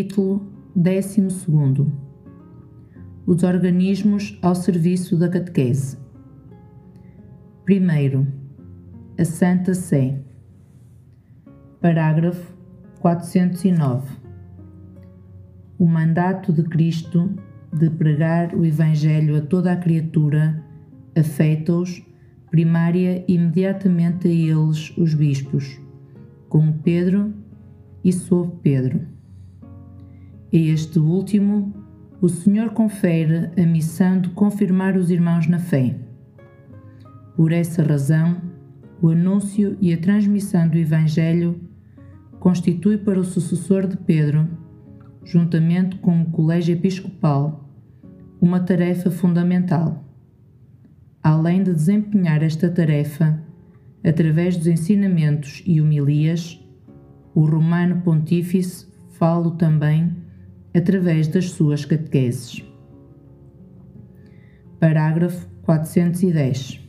Capítulo 12 Os organismos ao serviço da catequese. Primeiro, a Santa Sé. Parágrafo 409. O mandato de Cristo de pregar o Evangelho a toda a criatura afeta-os primária imediatamente a eles os bispos, como Pedro e sob Pedro. A este último, o Senhor confere a missão de confirmar os irmãos na fé. Por essa razão, o anúncio e a transmissão do Evangelho constitui para o sucessor de Pedro, juntamente com o Colégio Episcopal, uma tarefa fundamental. Além de desempenhar esta tarefa através dos ensinamentos e homilias, o Romano Pontífice fala também através das suas catequeses. Parágrafo 410.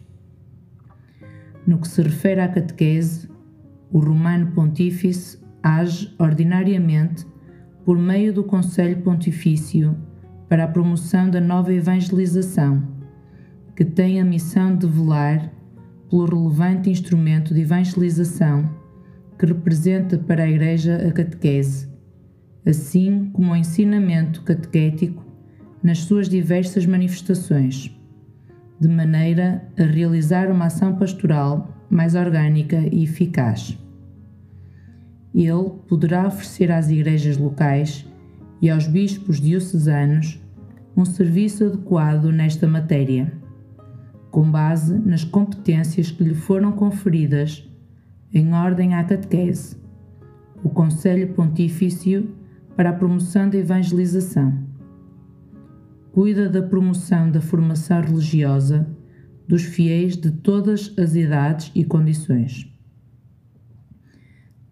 No que se refere à catequese, o Romano Pontífice age ordinariamente por meio do Conselho Pontifício para a promoção da nova evangelização, que tem a missão de velar pelo relevante instrumento de evangelização que representa para a Igreja a catequese, assim como o ensinamento catequético nas suas diversas manifestações, de maneira a realizar uma ação pastoral mais orgânica e eficaz. Ele poderá oferecer às igrejas locais e aos bispos diocesanos um serviço adequado nesta matéria, com base nas competências que lhe foram conferidas em ordem à catequese, o Conselho Pontifício para a promoção da evangelização. Cuida da promoção da formação religiosa dos fiéis de todas as idades e condições.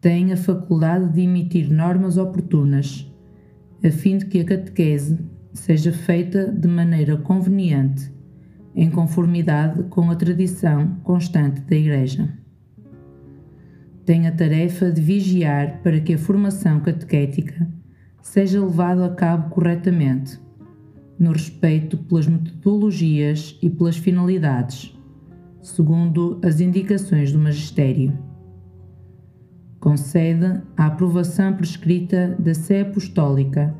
Tem a faculdade de emitir normas oportunas, a fim de que a catequese seja feita de maneira conveniente, em conformidade com a tradição constante da Igreja. Tem a tarefa de vigiar para que a formação catequética seja levada a cabo corretamente, no respeito pelas metodologias e pelas finalidades, segundo as indicações do Magistério. Concede a aprovação prescrita da Sé Apostólica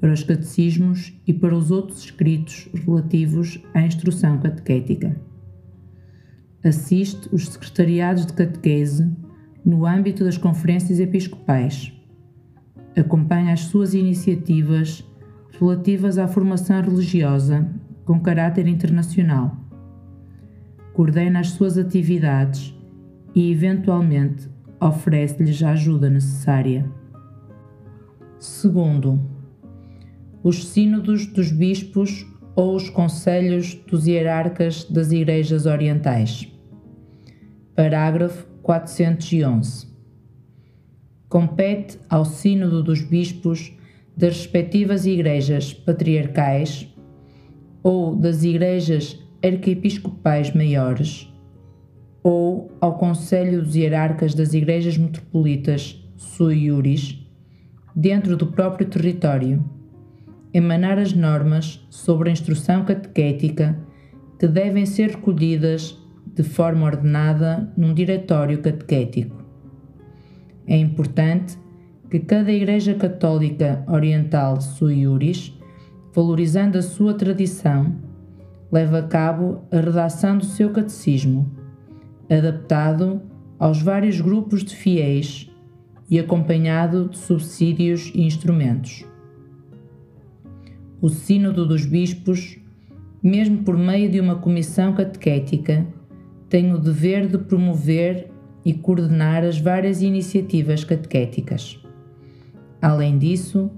para os catecismos e para os outros escritos relativos à instrução catequética. Assiste os secretariados de catequese no âmbito das conferências episcopais. Acompanha as suas iniciativas relativas à formação religiosa com caráter internacional. Coordena as suas atividades e, eventualmente, oferece-lhes a ajuda necessária. Segundo, os sínodos dos bispos ou os conselhos dos hierarcas das igrejas orientais. Parágrafo 411. Compete ao sínodo dos bispos das respectivas igrejas patriarcais ou das igrejas arquiepiscopais maiores ou ao Conselho dos Hierarcas das Igrejas Metropolitas sui iuris, dentro do próprio território, emanar as normas sobre a instrução catequética que devem ser recolhidas de forma ordenada num diretório catequético. É importante que cada Igreja Católica Oriental sui iuris, valorizando a sua tradição, leve a cabo a redação do seu catecismo, adaptado aos vários grupos de fiéis e acompanhado de subsídios e instrumentos. O Sínodo dos Bispos, mesmo por meio de uma comissão catequética, tem o dever de promover e coordenar as várias iniciativas catequéticas. Além disso,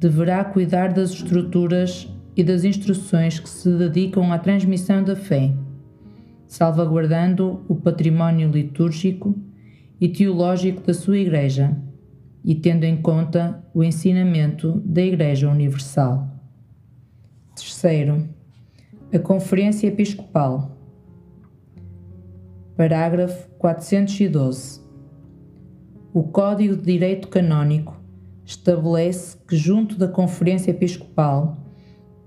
deverá cuidar das estruturas e das instruções que se dedicam à transmissão da fé, salvaguardando o património litúrgico e teológico da sua Igreja e tendo em conta o ensinamento da Igreja Universal. Terceiro, a Conferência Episcopal. Parágrafo 412. O Código de Direito Canônico estabelece que, junto da Conferência Episcopal,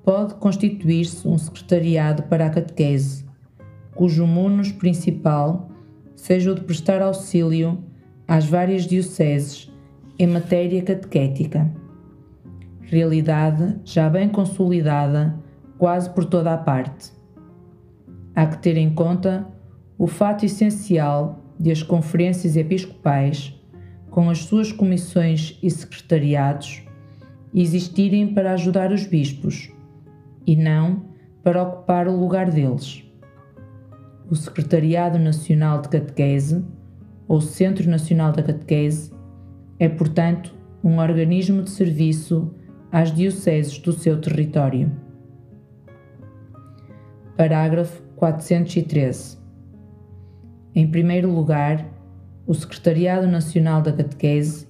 pode constituir-se um secretariado para a catequese, cujo munus principal seja o de prestar auxílio às várias dioceses em matéria catequética. Realidade já bem consolidada quase por toda a parte. Há que ter em conta o fato essencial de as conferências episcopais, com as suas comissões e secretariados, existirem para ajudar os bispos e não para ocupar o lugar deles. O Secretariado Nacional de Catequese, ou Centro Nacional da Catequese, é, portanto, um organismo de serviço às dioceses do seu território. Parágrafo 413. Em primeiro lugar, o Secretariado Nacional da Catequese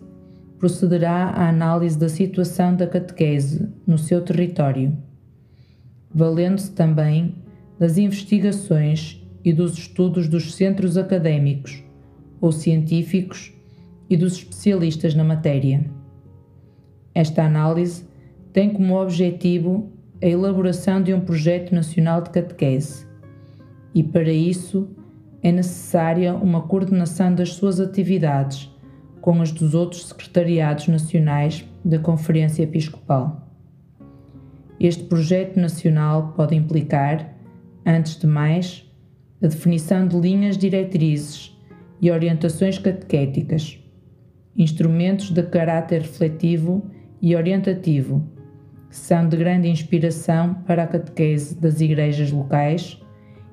procederá à análise da situação da catequese no seu território, valendo-se também das investigações e dos estudos dos centros académicos ou científicos e dos especialistas na matéria. Esta análise tem como objetivo a elaboração de um projeto nacional de catequese e, para isso, é necessária uma coordenação das suas atividades com as dos outros secretariados nacionais da Conferência Episcopal. Este projeto nacional pode implicar, antes de mais, a definição de linhas diretrizes e orientações catequéticas, instrumentos de caráter refletivo e orientativo, que são de grande inspiração para a catequese das igrejas locais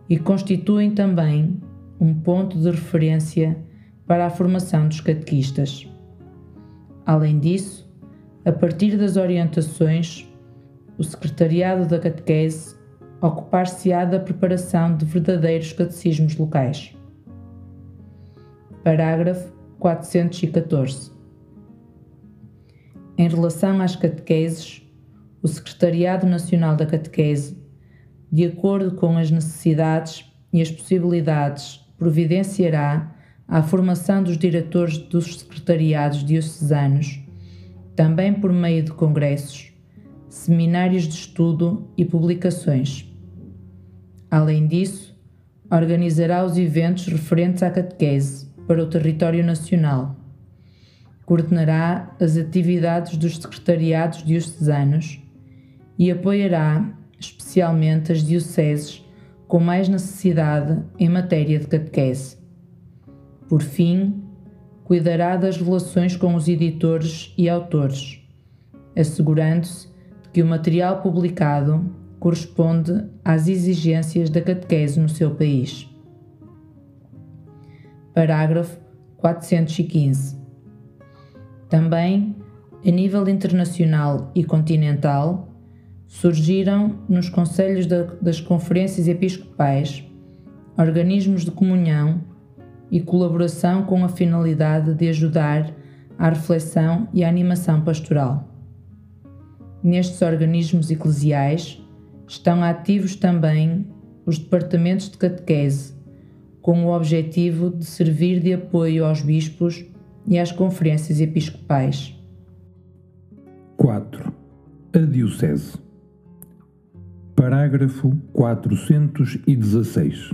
e constituem também um ponto de referência para a formação dos catequistas. Além disso, a partir das orientações, o Secretariado da Catequese ocupar-se-á da preparação de verdadeiros catecismos locais. Parágrafo 414. Em relação às catequeses, o Secretariado Nacional da Catequese, de acordo com as necessidades e as possibilidades providenciará a formação dos diretores dos secretariados diocesanos, também por meio de congressos, seminários de estudo e publicações. Além disso, organizará os eventos referentes à catequese para o território nacional. Coordenará as atividades dos secretariados diocesanos e apoiará especialmente as dioceses com mais necessidade em matéria de catequese. Por fim, cuidará das relações com os editores e autores, assegurando-se que o material publicado corresponde às exigências da catequese no seu país. Parágrafo 415. Também, a nível internacional e continental, surgiram nos conselhos das conferências episcopais organismos de comunhão e colaboração com a finalidade de ajudar à reflexão e à animação pastoral. Nestes organismos eclesiais estão ativos também os departamentos de catequese, com o objetivo de servir de apoio aos bispos e às conferências episcopais. 4. A Diocese Parágrafo 416.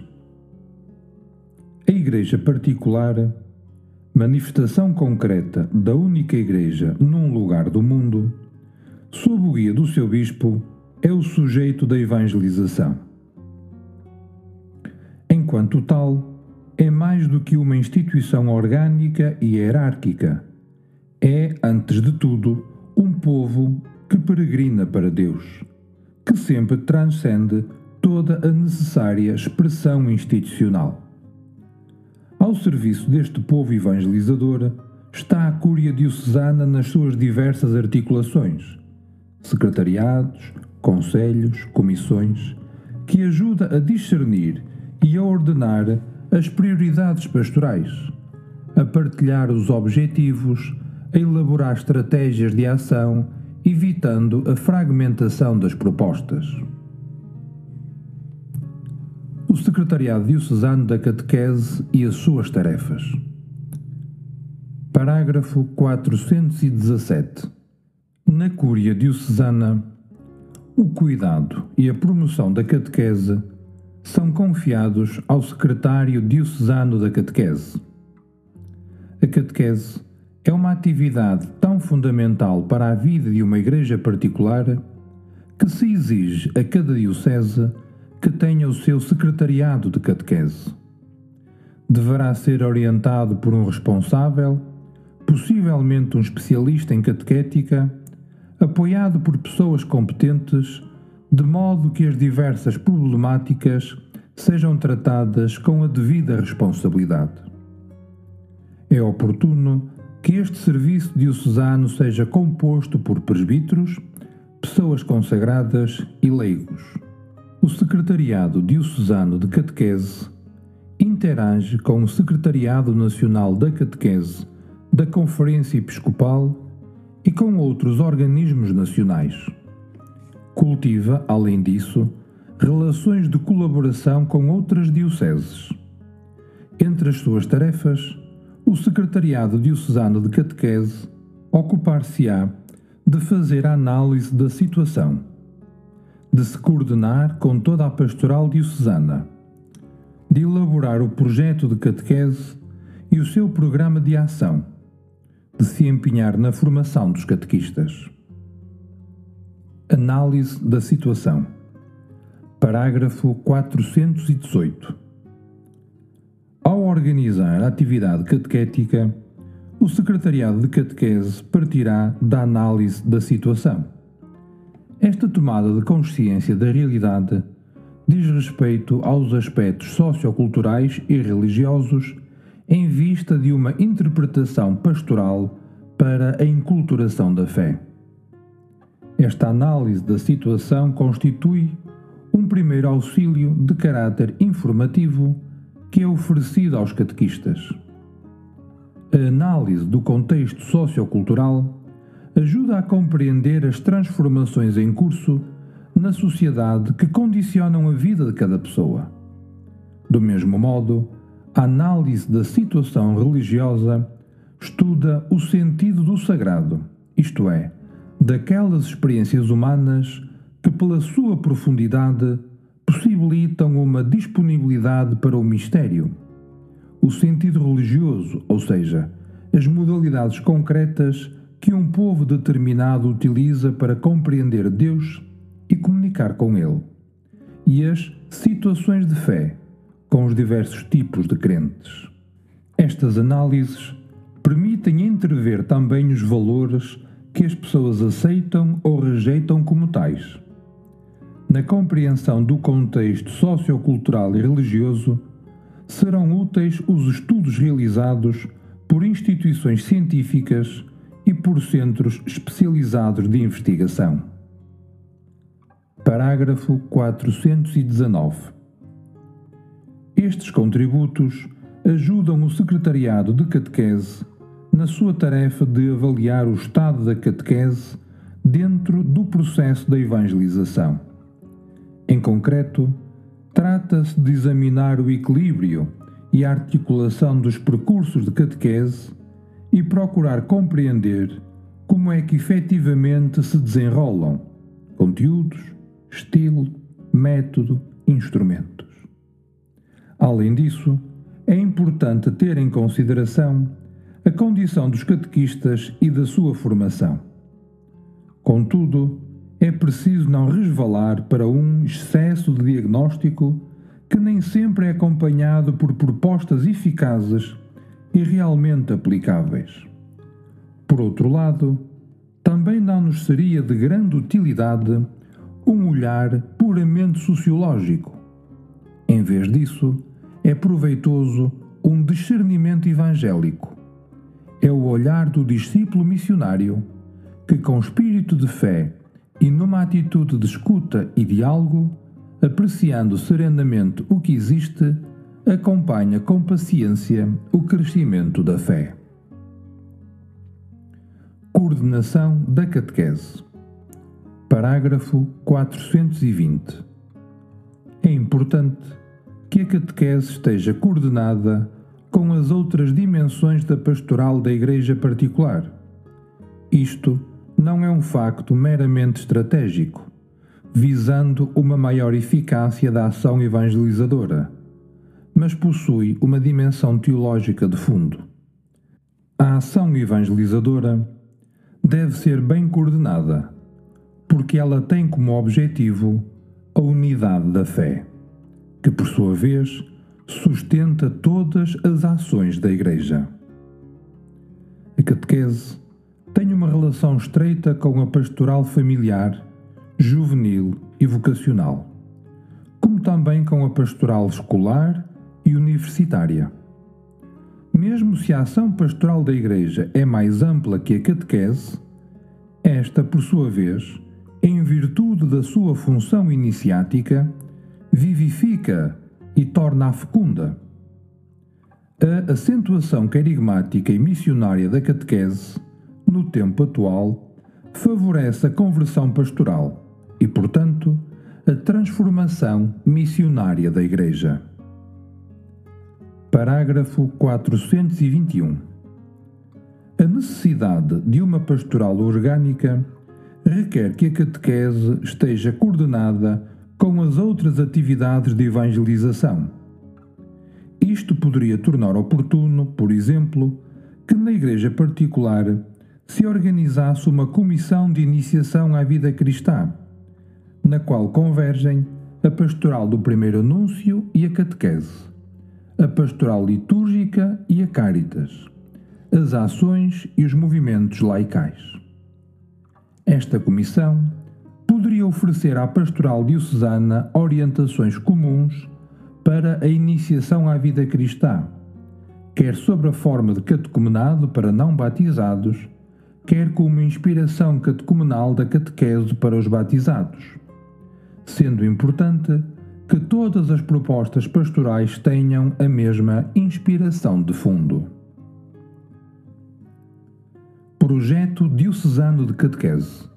A Igreja particular, manifestação concreta da única Igreja num lugar do mundo, sob o guia do seu bispo, é o sujeito da evangelização. Enquanto tal, é mais do que uma instituição orgânica e hierárquica. É, antes de tudo, um povo que peregrina para Deus que sempre transcende toda a necessária expressão institucional. Ao serviço deste povo evangelizador está a Cúria Diocesana nas suas diversas articulações, secretariados, conselhos, comissões, que ajuda a discernir e a ordenar as prioridades pastorais, a partilhar os objetivos, a elaborar estratégias de ação evitando a fragmentação das propostas. O Secretariado Diocesano da Catequese e as suas tarefas. Parágrafo 417. Na Cúria Diocesana, o cuidado e a promoção da catequese são confiados ao Secretário Diocesano da Catequese. A catequese é uma atividade tão fundamental para a vida de uma igreja particular que se exige a cada diocese que tenha o seu secretariado de catequese. Deverá ser orientado por um responsável, possivelmente um especialista em catequética, apoiado por pessoas competentes, de modo que as diversas problemáticas sejam tratadas com a devida responsabilidade. É oportuno que este serviço diocesano seja composto por presbíteros, pessoas consagradas e leigos. O Secretariado Diocesano de Catequese interage com o Secretariado Nacional da Catequese da Conferência Episcopal e com outros organismos nacionais. Cultiva, além disso, relações de colaboração com outras dioceses. Entre as suas tarefas, o Secretariado Diocesano de Catequese ocupar-se-á de fazer a análise da situação, de se coordenar com toda a pastoral diocesana, de elaborar o projeto de catequese e o seu programa de ação, de se empenhar na formação dos catequistas. Análise da situação. Parágrafo 418 ao organizar a atividade catequética, o Secretariado de Catequese partirá da análise da situação. Esta tomada de consciência da realidade diz respeito aos aspectos socioculturais e religiosos em vista de uma interpretação pastoral para a inculturação da fé. Esta análise da situação constitui um primeiro auxílio de caráter informativo que é oferecido aos catequistas. A análise do contexto sociocultural ajuda a compreender as transformações em curso na sociedade que condicionam a vida de cada pessoa. Do mesmo modo, a análise da situação religiosa estuda o sentido do sagrado, isto é, daquelas experiências humanas que, pela sua profundidade, possibilitam uma disponibilidade para o mistério. O sentido religioso, ou seja, as modalidades concretas que um povo determinado utiliza para compreender Deus e comunicar com Ele. E as situações de fé, com os diversos tipos de crentes. Estas análises permitem entrever também os valores que as pessoas aceitam ou rejeitam como tais na compreensão do contexto sociocultural e religioso, serão úteis os estudos realizados por instituições científicas e por centros especializados de investigação. Parágrafo 419. Estes contributos ajudam o Secretariado de Catequese na sua tarefa de avaliar o estado da catequese dentro do processo da evangelização. Em concreto, trata-se de examinar o equilíbrio e a articulação dos percursos de catequese e procurar compreender como é que efetivamente se desenrolam conteúdos, estilo, método, instrumentos. Além disso, é importante ter em consideração a condição dos catequistas e da sua formação. Contudo, é preciso não resvalar para um excesso de diagnóstico que nem sempre é acompanhado por propostas eficazes e realmente aplicáveis. Por outro lado, também não nos seria de grande utilidade um olhar puramente sociológico. Em vez disso, é proveitoso um discernimento evangélico. É o olhar do discípulo missionário que, com espírito de fé e numa atitude de escuta e diálogo, apreciando serenamente o que existe, acompanha com paciência o crescimento da fé. Coordenação da catequese. Parágrafo 420. É importante que a catequese esteja coordenada com as outras dimensões da pastoral da Igreja particular. Isto não é um facto meramente estratégico, visando uma maior eficácia da ação evangelizadora, mas possui uma dimensão teológica de fundo. A ação evangelizadora deve ser bem coordenada, porque ela tem como objetivo a unidade da fé, que por sua vez sustenta todas as ações da Igreja. A catequese tem uma relação estreita com a pastoral familiar, juvenil e vocacional, como também com a pastoral escolar e universitária. Mesmo se a ação pastoral da Igreja é mais ampla que a catequese, esta, por sua vez, em virtude da sua função iniciática, vivifica e torna-a fecunda. A acentuação carigmática e missionária da catequese, no tempo atual, favorece a conversão pastoral e, portanto, a transformação missionária da Igreja. Parágrafo 421. A necessidade de uma pastoral orgânica requer que a catequese esteja coordenada com as outras atividades de evangelização. Isto poderia tornar oportuno, por exemplo, que na igreja particular se organizasse uma comissão de iniciação à vida cristã, na qual convergem a pastoral do primeiro anúncio e a catequese, a pastoral litúrgica e a caritas, as ações e os movimentos laicais. Esta comissão poderia oferecer à pastoral diocesana orientações comuns para a iniciação à vida cristã, quer sobre a forma de catecumenado para não batizados, quer como inspiração catecumenal da catequese para os batizados, sendo importante que todas as propostas pastorais tenham a mesma inspiração de fundo. Projeto Diocesano de Catequese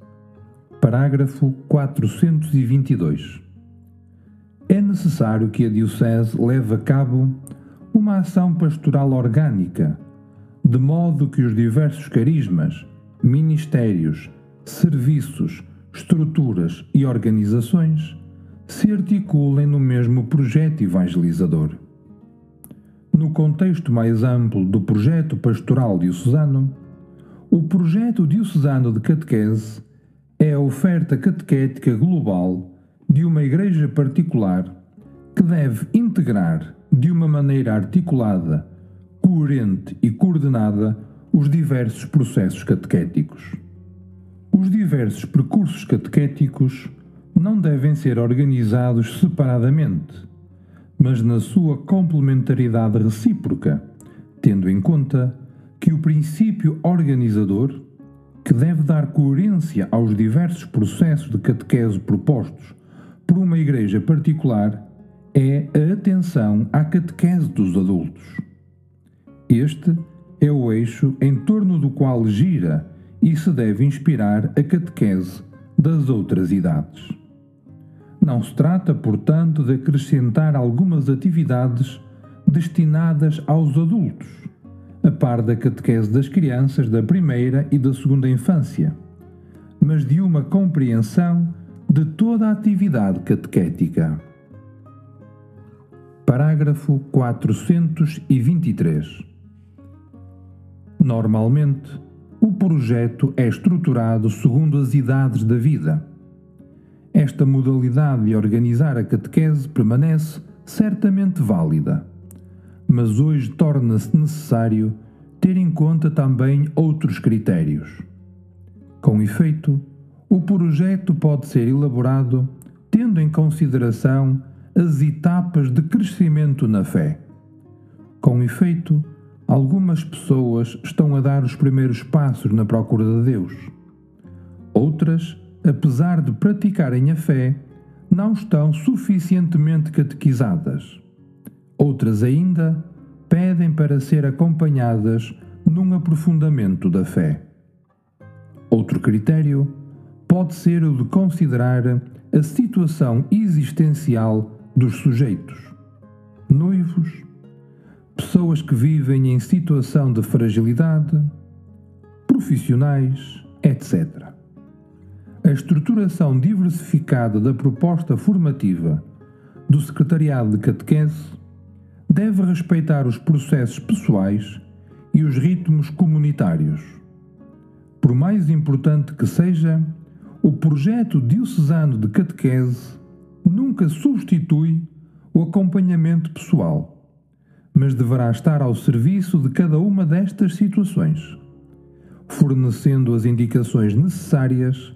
Parágrafo 422. É necessário que a Diocese leve a cabo uma ação pastoral orgânica, de modo que os diversos carismas, ministérios, serviços, estruturas e organizações se articulem no mesmo projeto evangelizador. No contexto mais amplo do projeto pastoral diocesano, o projeto diocesano de catequese é a oferta catequética global de uma igreja particular que deve integrar de uma maneira articulada, coerente e coordenada os diversos processos catequéticos. Os diversos percursos catequéticos não devem ser organizados separadamente, mas na sua complementaridade recíproca, tendo em conta que o princípio organizador que deve dar coerência aos diversos processos de catequese propostos por uma igreja particular é a atenção à catequese dos adultos. Este é o eixo em torno do qual gira e se deve inspirar a catequese das outras idades. Não se trata, portanto, de acrescentar algumas atividades destinadas aos adultos, a par da catequese das crianças da primeira e da segunda infância, mas de uma compreensão de toda a atividade catequética. Parágrafo 423. Normalmente, o projeto é estruturado segundo as idades da vida. Esta modalidade de organizar a catequese permanece certamente válida mas hoje torna-se necessário ter em conta também outros critérios. Com efeito, o projeto pode ser elaborado tendo em consideração as etapas de crescimento na fé. Com efeito, algumas pessoas estão a dar os primeiros passos na procura de Deus. Outras, apesar de praticarem a fé, não estão suficientemente catequizadas. Outras ainda pedem para ser acompanhadas num aprofundamento da fé. Outro critério pode ser o de considerar a situação existencial dos sujeitos, noivos, pessoas que vivem em situação de fragilidade, profissionais, etc. A estruturação diversificada da proposta formativa do Secretariado de Catequese deve respeitar os processos pessoais e os ritmos comunitários. Por mais importante que seja, o projeto diocesano de catequese nunca substitui o acompanhamento pessoal, mas deverá estar ao serviço de cada uma destas situações, fornecendo as indicações necessárias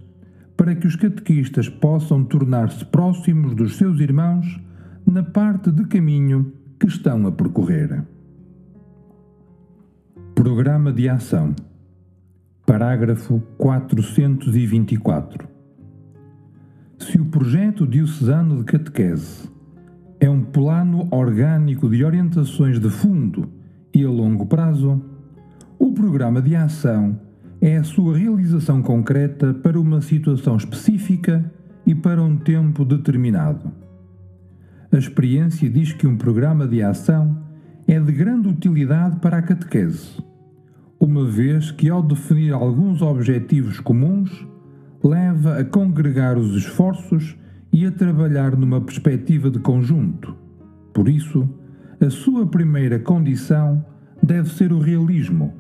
para que os catequistas possam tornar-se próximos dos seus irmãos na parte de caminho que estão a percorrer. Programa de Ação Parágrafo 424 Se o projeto diocesano de catequese é um plano orgânico de orientações de fundo e a longo prazo, o programa de ação é a sua realização concreta para uma situação específica e para um tempo determinado. A experiência diz que um programa de ação é de grande utilidade para a catequese, uma vez que, ao definir alguns objetivos comuns, leva a congregar os esforços e a trabalhar numa perspectiva de conjunto. Por isso, a sua primeira condição deve ser o realismo,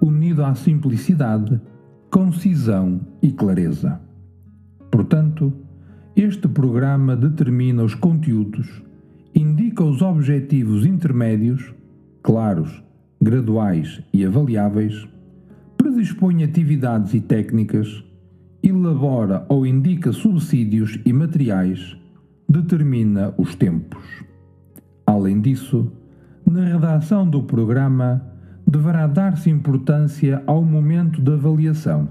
unido à simplicidade, concisão e clareza. Portanto, este programa determina os conteúdos, indica os objetivos intermédios, claros, graduais e avaliáveis, predispõe atividades e técnicas, elabora ou indica subsídios e materiais, determina os tempos. Além disso, na redação do programa deverá dar-se importância ao momento da avaliação,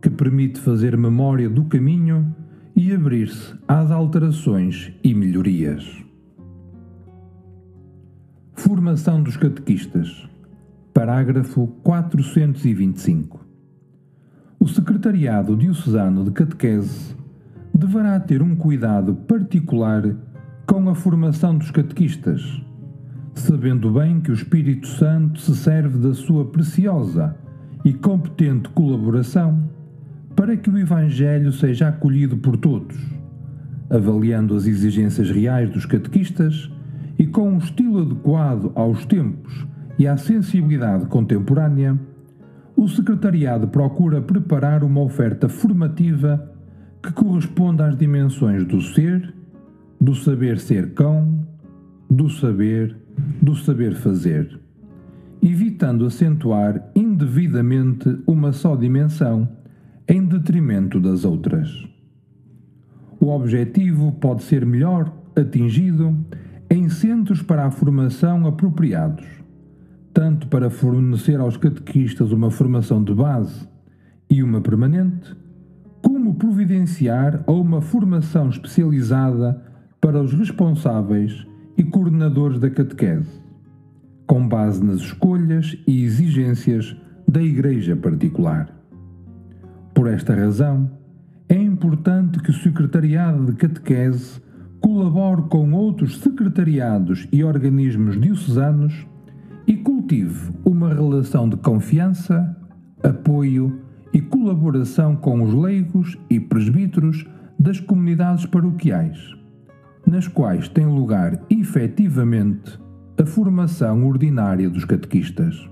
que permite fazer memória do caminho e abrir-se às alterações e melhorias. Formação dos catequistas. Parágrafo 425. O Secretariado Diocesano de Catequese deverá ter um cuidado particular com a formação dos catequistas, sabendo bem que o Espírito Santo se serve da sua preciosa e competente colaboração para que o Evangelho seja acolhido por todos, avaliando as exigências reais dos catequistas e com um estilo adequado aos tempos e à sensibilidade contemporânea, o Secretariado procura preparar uma oferta formativa que corresponda às dimensões do ser, do saber ser cão, do saber, do saber fazer, evitando acentuar indevidamente uma só dimensão em detrimento das outras. O objetivo pode ser melhor atingido em centros para a formação apropriados, tanto para fornecer aos catequistas uma formação de base e uma permanente, como providenciar a uma formação especializada para os responsáveis e coordenadores da catequese, com base nas escolhas e exigências da Igreja particular. Por esta razão, é importante que o Secretariado de Catequese colabore com outros secretariados e organismos diocesanos e cultive uma relação de confiança, apoio e colaboração com os leigos e presbíteros das comunidades paroquiais, nas quais tem lugar efetivamente a formação ordinária dos catequistas.